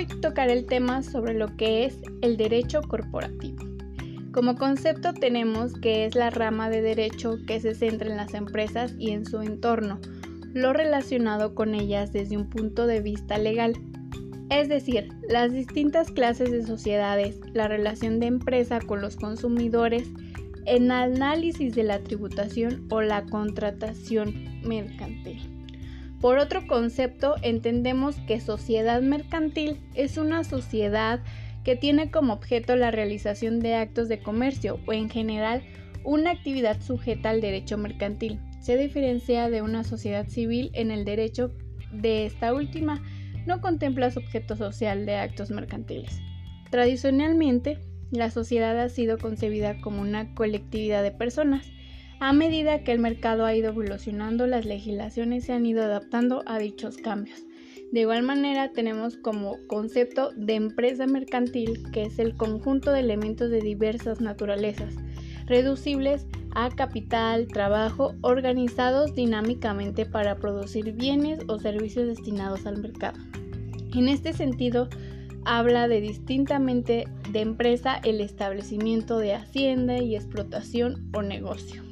Hoy tocaré el tema sobre lo que es el derecho corporativo. Como concepto tenemos que es la rama de derecho que se centra en las empresas y en su entorno, lo relacionado con ellas desde un punto de vista legal. Es decir, las distintas clases de sociedades, la relación de empresa con los consumidores, en análisis de la tributación o la contratación mercantil. Por otro concepto, entendemos que sociedad mercantil es una sociedad que tiene como objeto la realización de actos de comercio o en general una actividad sujeta al derecho mercantil. Se diferencia de una sociedad civil en el derecho de esta última no contempla su objeto social de actos mercantiles. Tradicionalmente, la sociedad ha sido concebida como una colectividad de personas. A medida que el mercado ha ido evolucionando, las legislaciones se han ido adaptando a dichos cambios. De igual manera, tenemos como concepto de empresa mercantil, que es el conjunto de elementos de diversas naturalezas, reducibles a capital, trabajo, organizados dinámicamente para producir bienes o servicios destinados al mercado. En este sentido, habla de distintamente de empresa el establecimiento de hacienda y explotación o negocio.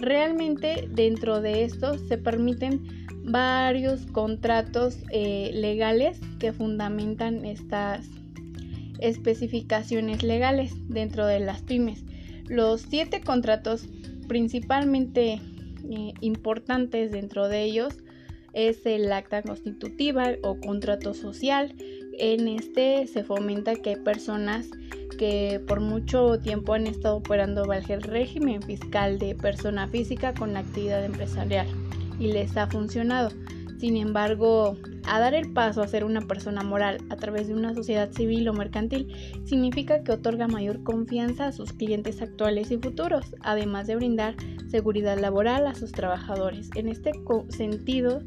Realmente dentro de esto se permiten varios contratos eh, legales que fundamentan estas especificaciones legales dentro de las pymes. Los siete contratos principalmente eh, importantes dentro de ellos es el acta constitutiva o contrato social. En este se fomenta que hay personas que por mucho tiempo han estado operando bajo el régimen fiscal de persona física con la actividad empresarial y les ha funcionado. Sin embargo, a dar el paso a ser una persona moral a través de una sociedad civil o mercantil significa que otorga mayor confianza a sus clientes actuales y futuros, además de brindar seguridad laboral a sus trabajadores. En este sentido,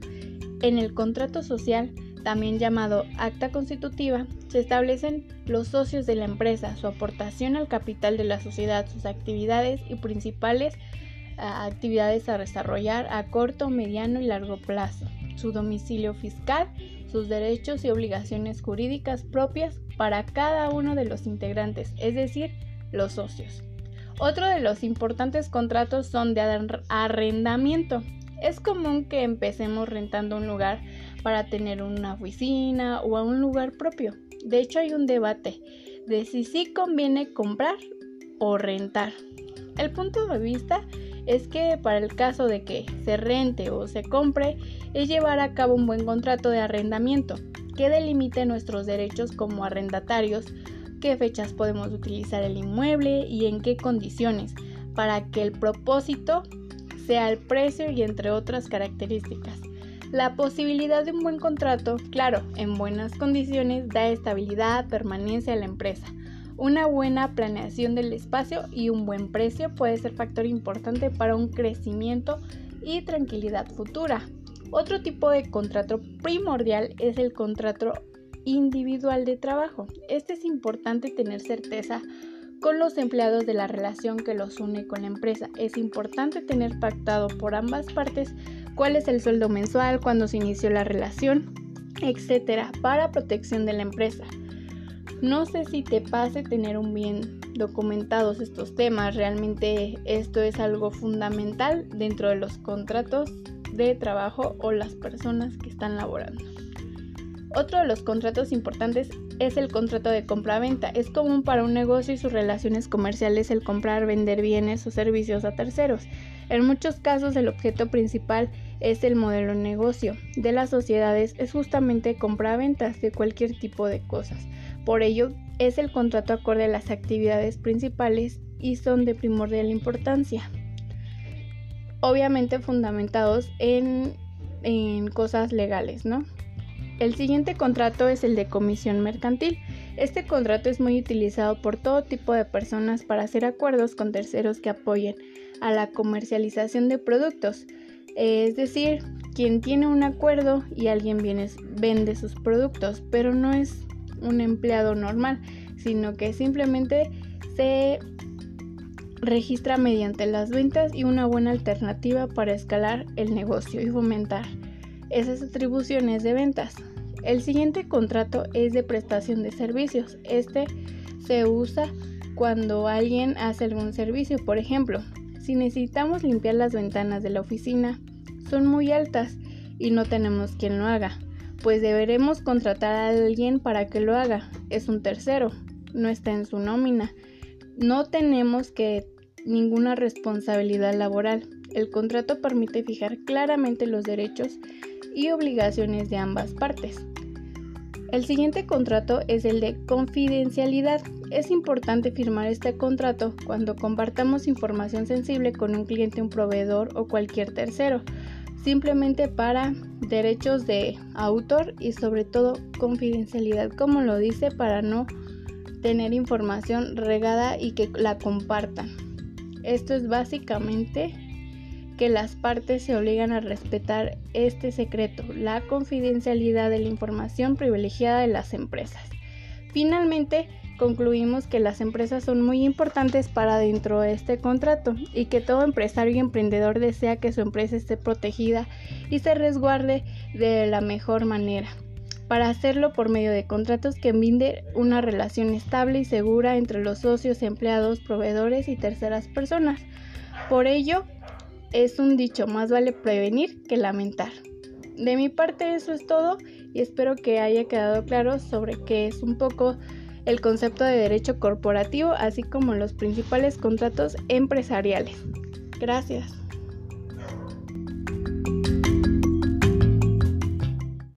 en el contrato social, también llamado acta constitutiva, se establecen los socios de la empresa, su aportación al capital de la sociedad, sus actividades y principales actividades a desarrollar a corto, mediano y largo plazo, su domicilio fiscal, sus derechos y obligaciones jurídicas propias para cada uno de los integrantes, es decir, los socios. Otro de los importantes contratos son de arrendamiento. Es común que empecemos rentando un lugar para tener una oficina o un lugar propio. De hecho, hay un debate de si sí conviene comprar o rentar. El punto de vista es que para el caso de que se rente o se compre, es llevar a cabo un buen contrato de arrendamiento que delimite nuestros derechos como arrendatarios, qué fechas podemos utilizar el inmueble y en qué condiciones, para que el propósito sea el precio y entre otras características. La posibilidad de un buen contrato, claro, en buenas condiciones, da estabilidad, permanencia a la empresa una buena planeación del espacio y un buen precio puede ser factor importante para un crecimiento y tranquilidad futura. Otro tipo de contrato primordial es el contrato individual de trabajo. Este es importante tener certeza con los empleados de la relación que los une con la empresa. Es importante tener pactado por ambas partes cuál es el sueldo mensual, cuándo se inició la relación, etcétera, para protección de la empresa. No sé si te pase tener un bien documentados estos temas, realmente esto es algo fundamental dentro de los contratos de trabajo o las personas que están laborando. Otro de los contratos importantes es el contrato de compra-venta. Es común para un negocio y sus relaciones comerciales el comprar, vender bienes o servicios a terceros. En muchos casos el objeto principal es el modelo de negocio de las sociedades es justamente compra-ventas de cualquier tipo de cosas. Por ello, es el contrato acorde a las actividades principales y son de primordial importancia. Obviamente fundamentados en, en cosas legales, ¿no? El siguiente contrato es el de comisión mercantil. Este contrato es muy utilizado por todo tipo de personas para hacer acuerdos con terceros que apoyen a la comercialización de productos. Es decir, quien tiene un acuerdo y alguien viene, vende sus productos, pero no es un empleado normal, sino que simplemente se registra mediante las ventas y una buena alternativa para escalar el negocio y fomentar esas atribuciones de ventas. El siguiente contrato es de prestación de servicios. Este se usa cuando alguien hace algún servicio. Por ejemplo, si necesitamos limpiar las ventanas de la oficina, son muy altas y no tenemos quien lo haga, pues deberemos contratar a alguien para que lo haga. Es un tercero, no está en su nómina. No tenemos que ninguna responsabilidad laboral. El contrato permite fijar claramente los derechos y obligaciones de ambas partes. El siguiente contrato es el de confidencialidad. Es importante firmar este contrato cuando compartamos información sensible con un cliente, un proveedor o cualquier tercero, simplemente para derechos de autor y sobre todo confidencialidad, como lo dice, para no tener información regada y que la compartan. Esto es básicamente que las partes se obligan a respetar este secreto, la confidencialidad de la información privilegiada de las empresas. Finalmente, concluimos que las empresas son muy importantes para dentro de este contrato y que todo empresario y emprendedor desea que su empresa esté protegida y se resguarde de la mejor manera. Para hacerlo por medio de contratos que brinden una relación estable y segura entre los socios, empleados, proveedores y terceras personas. Por ello, es un dicho, más vale prevenir que lamentar. De mi parte eso es todo y espero que haya quedado claro sobre qué es un poco el concepto de derecho corporativo, así como los principales contratos empresariales. Gracias.